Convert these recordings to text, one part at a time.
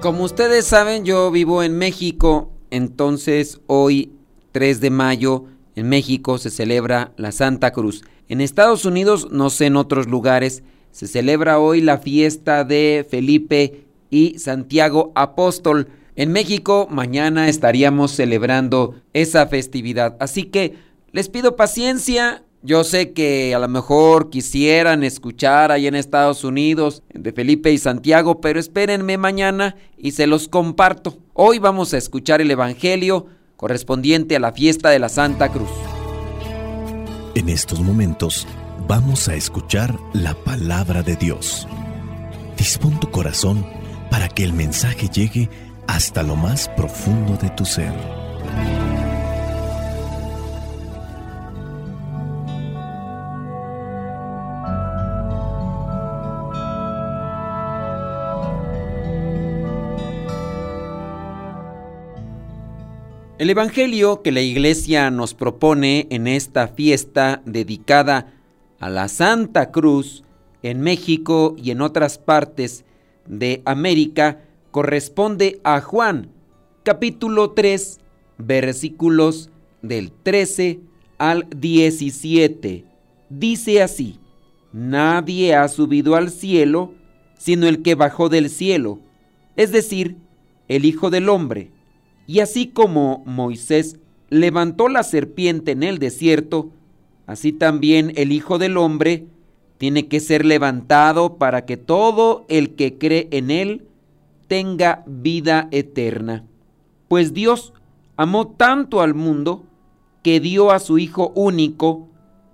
Como ustedes saben, yo vivo en México, entonces hoy, 3 de mayo, en México se celebra la Santa Cruz. En Estados Unidos, no sé en otros lugares, se celebra hoy la fiesta de Felipe y Santiago Apóstol. En México mañana estaríamos celebrando esa festividad. Así que les pido paciencia. Yo sé que a lo mejor quisieran escuchar ahí en Estados Unidos de Felipe y Santiago, pero espérenme mañana y se los comparto. Hoy vamos a escuchar el Evangelio correspondiente a la fiesta de la Santa Cruz. En estos momentos vamos a escuchar la palabra de Dios. Dispón tu corazón para que el mensaje llegue hasta lo más profundo de tu ser. El Evangelio que la iglesia nos propone en esta fiesta dedicada a la Santa Cruz en México y en otras partes de América corresponde a Juan, capítulo 3, versículos del 13 al 17. Dice así, Nadie ha subido al cielo sino el que bajó del cielo, es decir, el Hijo del Hombre y así como Moisés levantó la serpiente en el desierto, así también el Hijo del Hombre tiene que ser levantado para que todo el que cree en él tenga vida eterna. Pues Dios amó tanto al mundo que dio a su Hijo único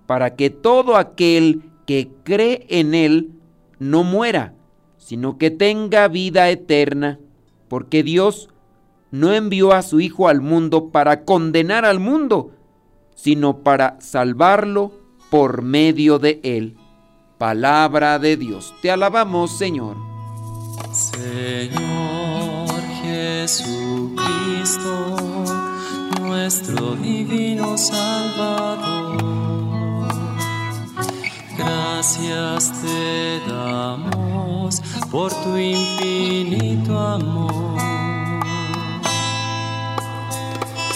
para que todo aquel que cree en él no muera, sino que tenga vida eterna, porque Dios no envió a su Hijo al mundo para condenar al mundo, sino para salvarlo por medio de él. Palabra de Dios. Te alabamos, Señor. Señor Jesucristo, nuestro divino Salvador. Gracias te damos por tu infinito amor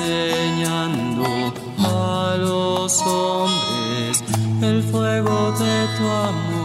enseñando a los hombres el fuego de tu amor.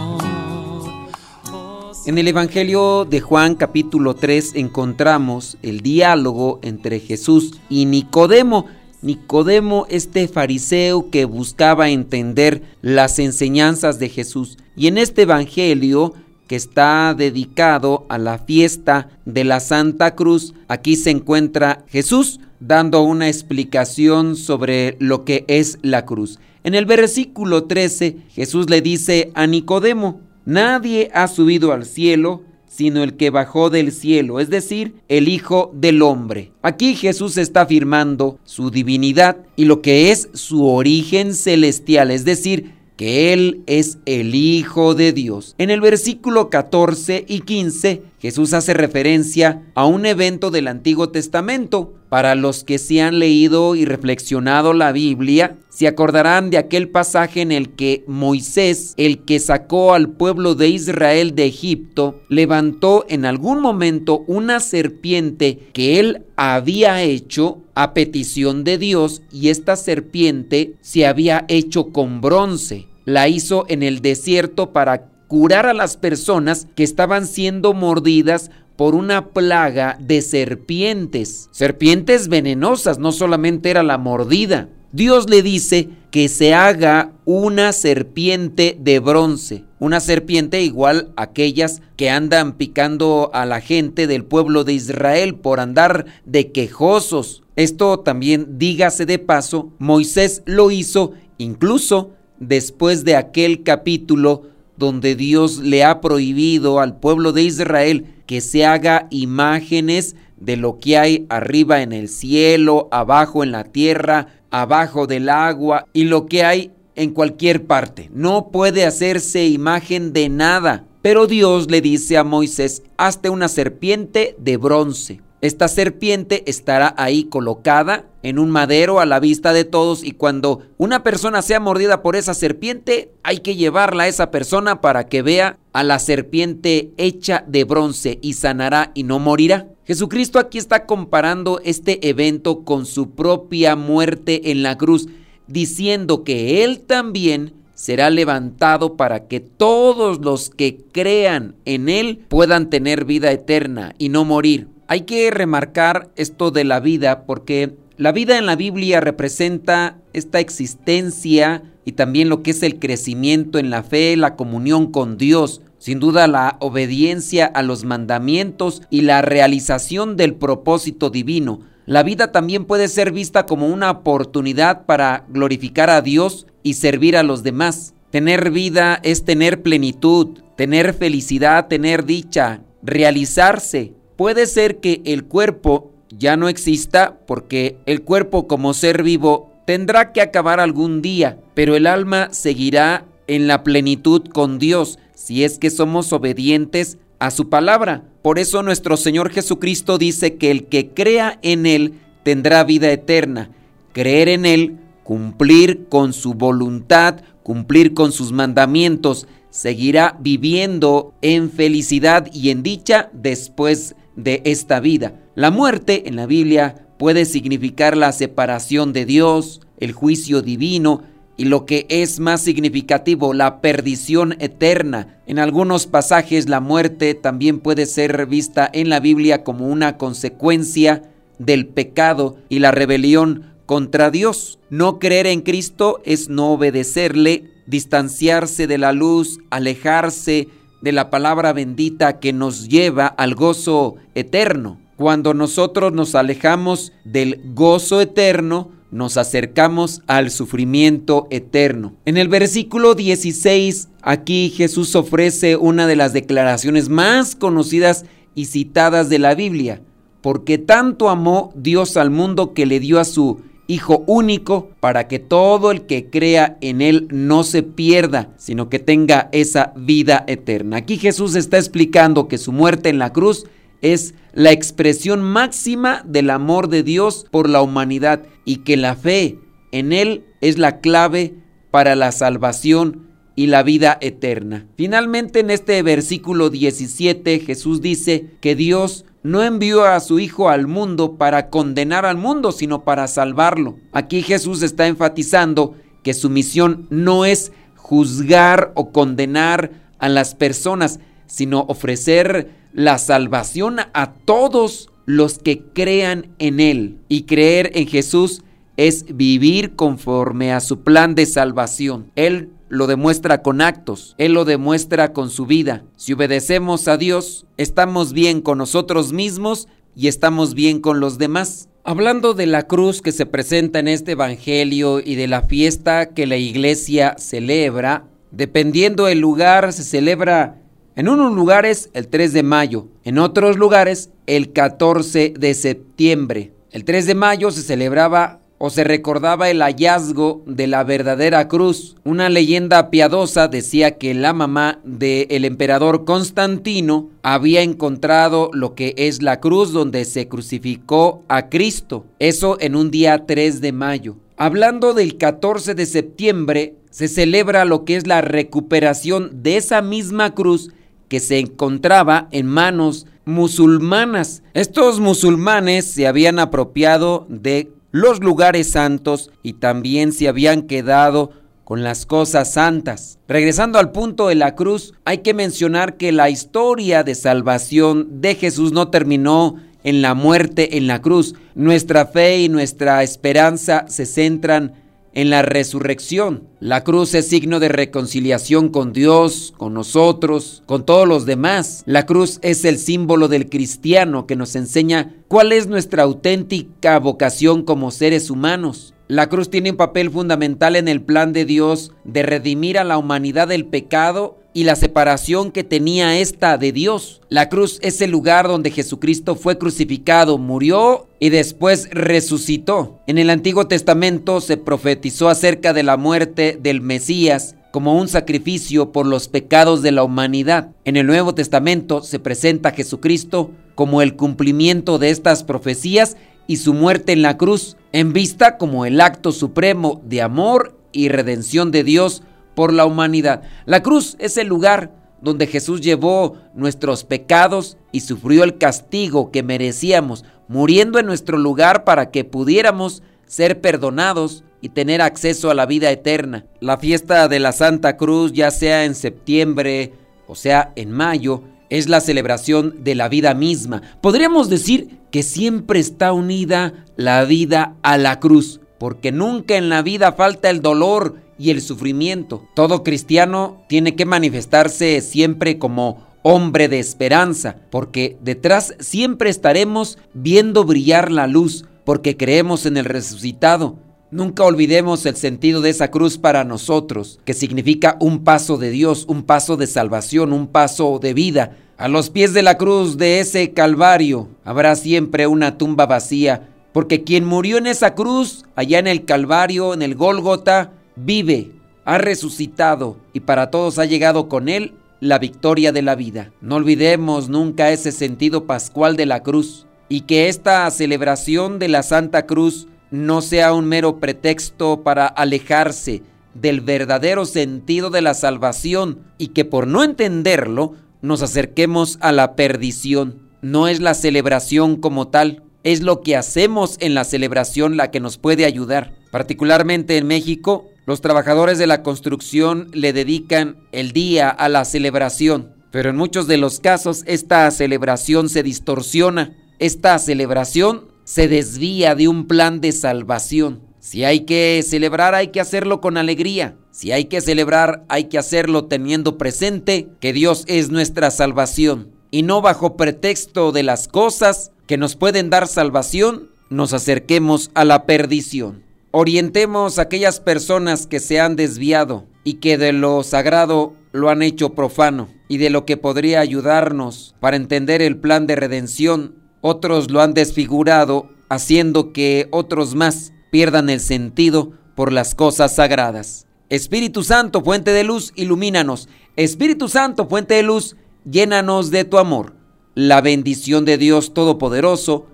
En el Evangelio de Juan capítulo 3 encontramos el diálogo entre Jesús y Nicodemo. Nicodemo, este fariseo que buscaba entender las enseñanzas de Jesús. Y en este Evangelio que está dedicado a la fiesta de la Santa Cruz, aquí se encuentra Jesús dando una explicación sobre lo que es la cruz. En el versículo 13 Jesús le dice a Nicodemo, nadie ha subido al cielo sino el que bajó del cielo, es decir, el Hijo del Hombre. Aquí Jesús está afirmando su divinidad y lo que es su origen celestial, es decir, que Él es el Hijo de Dios. En el versículo 14 y 15, Jesús hace referencia a un evento del Antiguo Testamento. Para los que se han leído y reflexionado la Biblia, se acordarán de aquel pasaje en el que Moisés, el que sacó al pueblo de Israel de Egipto, levantó en algún momento una serpiente que él había hecho a petición de Dios y esta serpiente se había hecho con bronce. La hizo en el desierto para curar a las personas que estaban siendo mordidas por una plaga de serpientes. Serpientes venenosas, no solamente era la mordida. Dios le dice que se haga una serpiente de bronce, una serpiente igual a aquellas que andan picando a la gente del pueblo de Israel por andar de quejosos. Esto también, dígase de paso, Moisés lo hizo incluso después de aquel capítulo donde Dios le ha prohibido al pueblo de Israel que se haga imágenes de lo que hay arriba en el cielo, abajo en la tierra, abajo del agua y lo que hay en cualquier parte. No puede hacerse imagen de nada. Pero Dios le dice a Moisés, hazte una serpiente de bronce. Esta serpiente estará ahí colocada en un madero a la vista de todos y cuando una persona sea mordida por esa serpiente, hay que llevarla a esa persona para que vea a la serpiente hecha de bronce y sanará y no morirá. Jesucristo aquí está comparando este evento con su propia muerte en la cruz, diciendo que Él también será levantado para que todos los que crean en Él puedan tener vida eterna y no morir. Hay que remarcar esto de la vida porque la vida en la Biblia representa esta existencia y también lo que es el crecimiento en la fe, la comunión con Dios, sin duda la obediencia a los mandamientos y la realización del propósito divino. La vida también puede ser vista como una oportunidad para glorificar a Dios y servir a los demás. Tener vida es tener plenitud, tener felicidad, tener dicha, realizarse. Puede ser que el cuerpo ya no exista porque el cuerpo como ser vivo tendrá que acabar algún día, pero el alma seguirá en la plenitud con Dios si es que somos obedientes a su palabra. Por eso nuestro Señor Jesucristo dice que el que crea en Él tendrá vida eterna. Creer en Él cumplir con su voluntad, cumplir con sus mandamientos, seguirá viviendo en felicidad y en dicha después de esta vida. La muerte en la Biblia puede significar la separación de Dios, el juicio divino y lo que es más significativo, la perdición eterna. En algunos pasajes la muerte también puede ser vista en la Biblia como una consecuencia del pecado y la rebelión contra Dios. No creer en Cristo es no obedecerle, distanciarse de la luz, alejarse de la palabra bendita que nos lleva al gozo eterno. Cuando nosotros nos alejamos del gozo eterno, nos acercamos al sufrimiento eterno. En el versículo 16, aquí Jesús ofrece una de las declaraciones más conocidas y citadas de la Biblia, porque tanto amó Dios al mundo que le dio a su Hijo único, para que todo el que crea en Él no se pierda, sino que tenga esa vida eterna. Aquí Jesús está explicando que su muerte en la cruz es la expresión máxima del amor de Dios por la humanidad y que la fe en Él es la clave para la salvación y la vida eterna. Finalmente en este versículo 17 Jesús dice que Dios no envió a su Hijo al mundo para condenar al mundo, sino para salvarlo. Aquí Jesús está enfatizando que su misión no es juzgar o condenar a las personas, sino ofrecer la salvación a todos los que crean en Él. Y creer en Jesús es vivir conforme a su plan de salvación. Él lo demuestra con actos, Él lo demuestra con su vida. Si obedecemos a Dios, estamos bien con nosotros mismos y estamos bien con los demás. Hablando de la cruz que se presenta en este Evangelio y de la fiesta que la iglesia celebra, dependiendo el lugar, se celebra en unos lugares el 3 de mayo, en otros lugares el 14 de septiembre. El 3 de mayo se celebraba o se recordaba el hallazgo de la verdadera cruz. Una leyenda piadosa decía que la mamá del emperador Constantino había encontrado lo que es la cruz donde se crucificó a Cristo. Eso en un día 3 de mayo. Hablando del 14 de septiembre, se celebra lo que es la recuperación de esa misma cruz que se encontraba en manos musulmanas. Estos musulmanes se habían apropiado de los lugares santos y también se habían quedado con las cosas santas. Regresando al punto de la cruz, hay que mencionar que la historia de salvación de Jesús no terminó en la muerte en la cruz. Nuestra fe y nuestra esperanza se centran en la resurrección. La cruz es signo de reconciliación con Dios, con nosotros, con todos los demás. La cruz es el símbolo del cristiano que nos enseña cuál es nuestra auténtica vocación como seres humanos. La cruz tiene un papel fundamental en el plan de Dios de redimir a la humanidad del pecado y la separación que tenía esta de Dios. La cruz es el lugar donde Jesucristo fue crucificado, murió y después resucitó. En el Antiguo Testamento se profetizó acerca de la muerte del Mesías como un sacrificio por los pecados de la humanidad. En el Nuevo Testamento se presenta a Jesucristo como el cumplimiento de estas profecías y su muerte en la cruz, en vista como el acto supremo de amor y redención de Dios por la humanidad. La cruz es el lugar donde Jesús llevó nuestros pecados y sufrió el castigo que merecíamos, muriendo en nuestro lugar para que pudiéramos ser perdonados y tener acceso a la vida eterna. La fiesta de la Santa Cruz, ya sea en septiembre o sea en mayo, es la celebración de la vida misma. Podríamos decir que siempre está unida la vida a la cruz, porque nunca en la vida falta el dolor y el sufrimiento. Todo cristiano tiene que manifestarse siempre como hombre de esperanza, porque detrás siempre estaremos viendo brillar la luz, porque creemos en el resucitado. Nunca olvidemos el sentido de esa cruz para nosotros, que significa un paso de Dios, un paso de salvación, un paso de vida. A los pies de la cruz de ese Calvario habrá siempre una tumba vacía, porque quien murió en esa cruz, allá en el Calvario, en el Gólgota, vive, ha resucitado y para todos ha llegado con él la victoria de la vida. No olvidemos nunca ese sentido pascual de la cruz y que esta celebración de la Santa Cruz no sea un mero pretexto para alejarse del verdadero sentido de la salvación y que por no entenderlo nos acerquemos a la perdición. No es la celebración como tal, es lo que hacemos en la celebración la que nos puede ayudar. Particularmente en México, los trabajadores de la construcción le dedican el día a la celebración, pero en muchos de los casos esta celebración se distorsiona. Esta celebración se desvía de un plan de salvación. Si hay que celebrar, hay que hacerlo con alegría. Si hay que celebrar, hay que hacerlo teniendo presente que Dios es nuestra salvación y no bajo pretexto de las cosas que nos pueden dar salvación, nos acerquemos a la perdición. Orientemos a aquellas personas que se han desviado y que de lo sagrado lo han hecho profano y de lo que podría ayudarnos para entender el plan de redención, otros lo han desfigurado haciendo que otros más pierdan el sentido por las cosas sagradas. Espíritu Santo, fuente de luz, ilumínanos. Espíritu Santo, fuente de luz, llénanos de tu amor. La bendición de Dios Todopoderoso,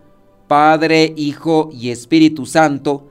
Padre, Hijo y Espíritu Santo,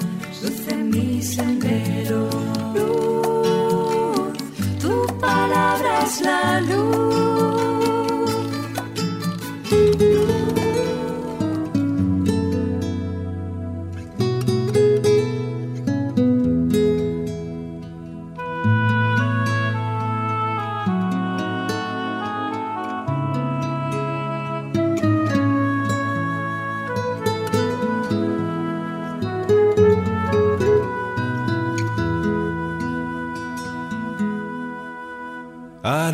luz en mi sendero. Luz, tu palabra es la luz.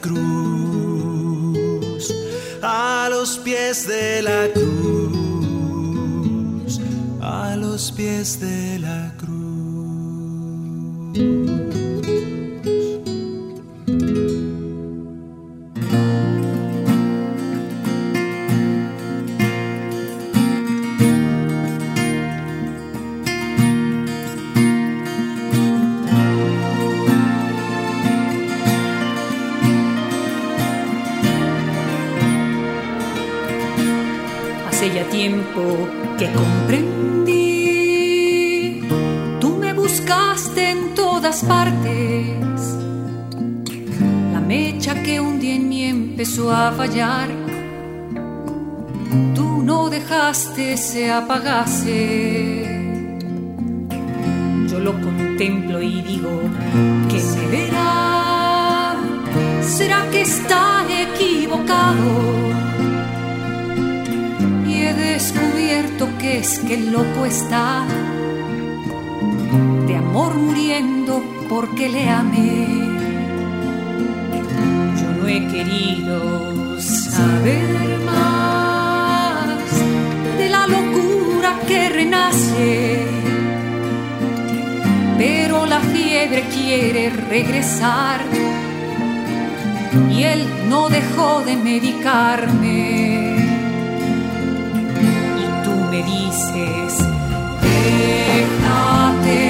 Cruz. A los pies de la cruz. A los pies de la cruz. Que comprendí, tú me buscaste en todas partes. La mecha que un día en mí empezó a fallar, tú no dejaste se apagase. Yo lo contemplo y digo, ¿qué me verá? ¿Será que está equivocado? Descubierto que el loco está de amor muriendo porque le amé. Yo no he querido saber más de la locura que renace, pero la fiebre quiere regresar y él no dejó de medicarme me dices, déjate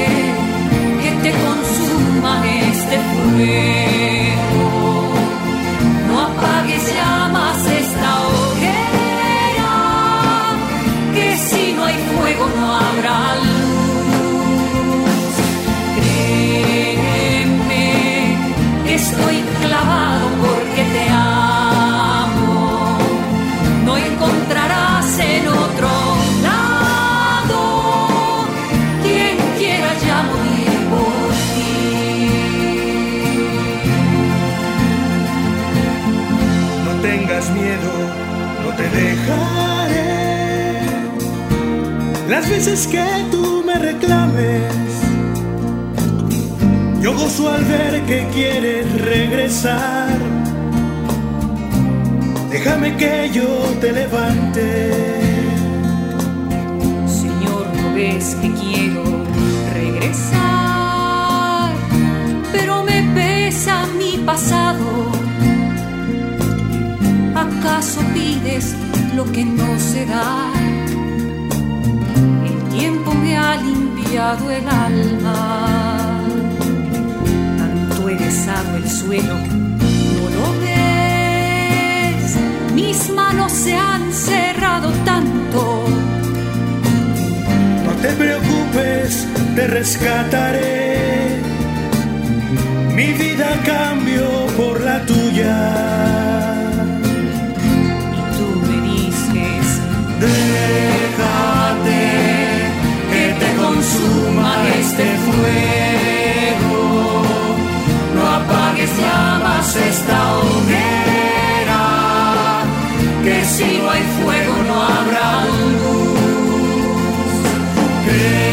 que te consuma este fuego, no apagues llamas esta hoguera, que si no hay fuego no habrá luz. Créeme estoy clavado porque te amo, te dejaré. Las veces que tú me reclames. Yo gozo al ver que quieres regresar. Déjame que yo te levante. Señor, ¿no ves que quiero ¿Acaso pides lo que no se da? El tiempo me ha limpiado el alma. Tanto he besado el suelo, no lo ves. Mis manos se han cerrado tanto. No te preocupes, te rescataré. Mi vida cambio por la tuya. Este fuego. No apagues llamas esta hoguera. Que si no hay fuego no habrá luz. Créeme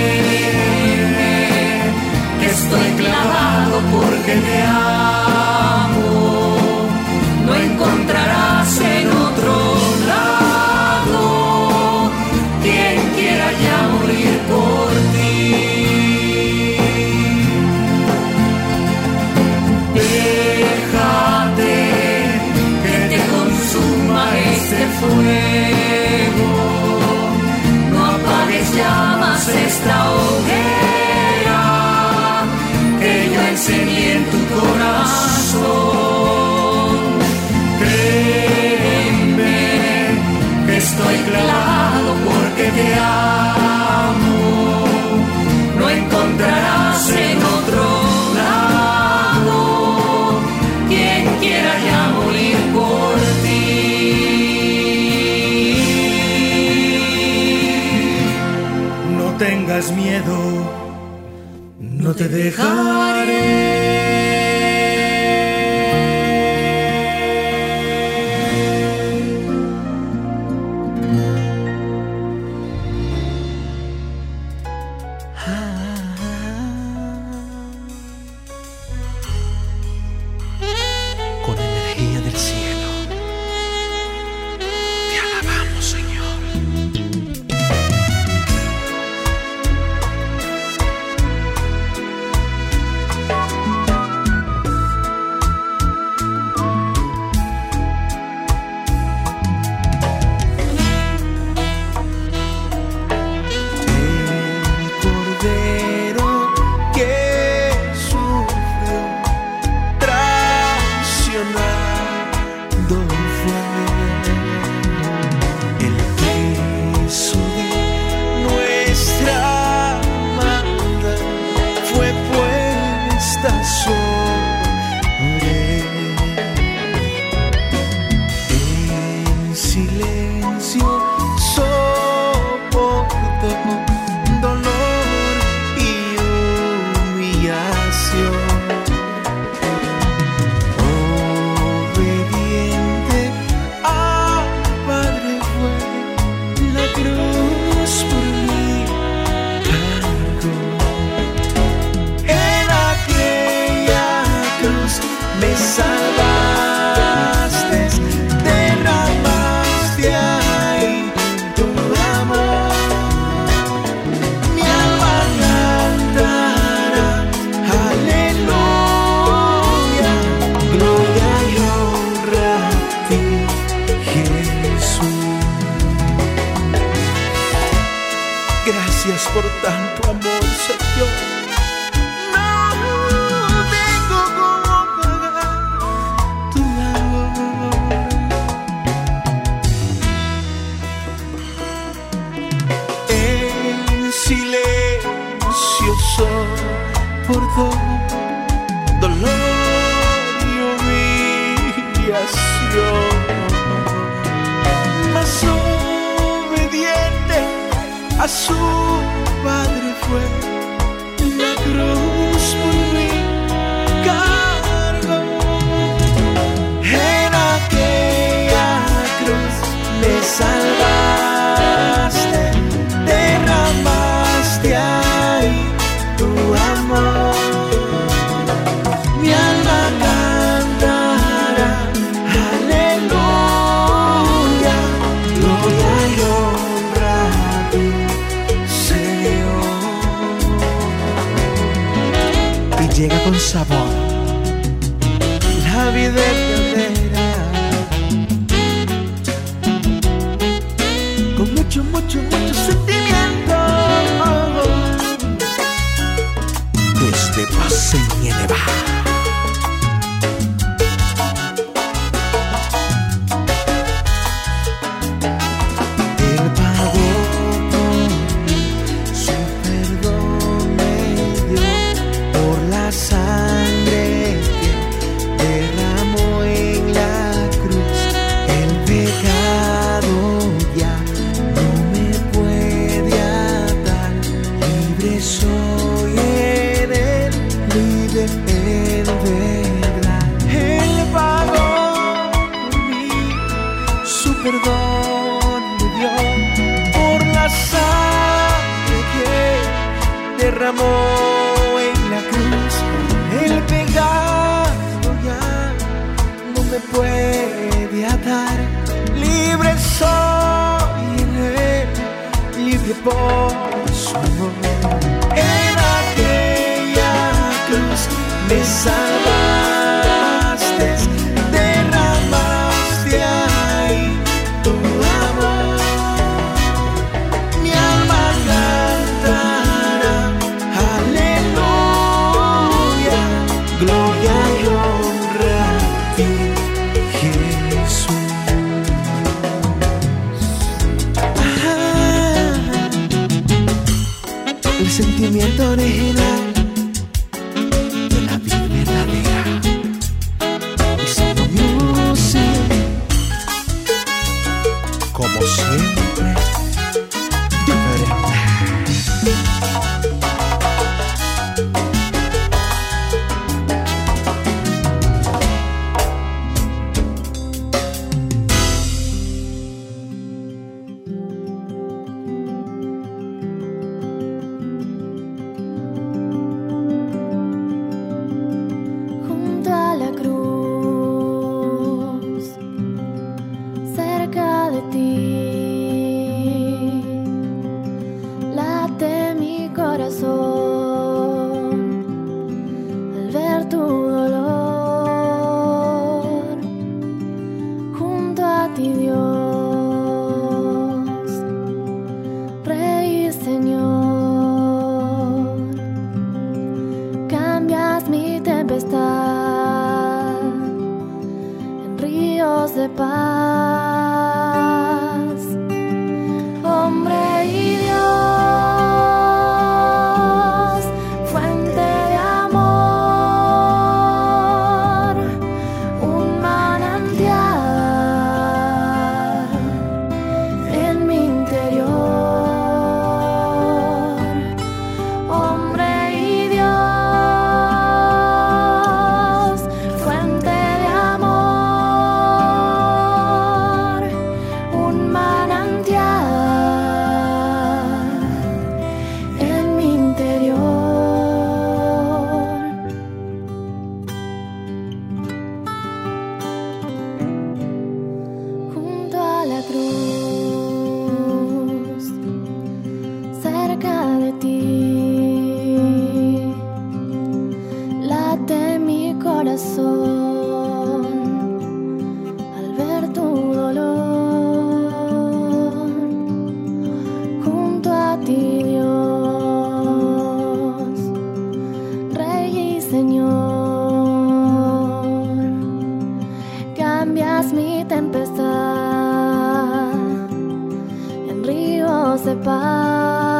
que estoy clavado porque te amo. Este tengas miedo, no te dejaré. Soportó dolor y humillación. Mas obediente a su padre fue la cruz por cargó en aquella cruz me salvaste sabor, la vida verdadera. Con mucho, mucho, mucho sentimiento. Desde Pase Nieva. por mi salvación.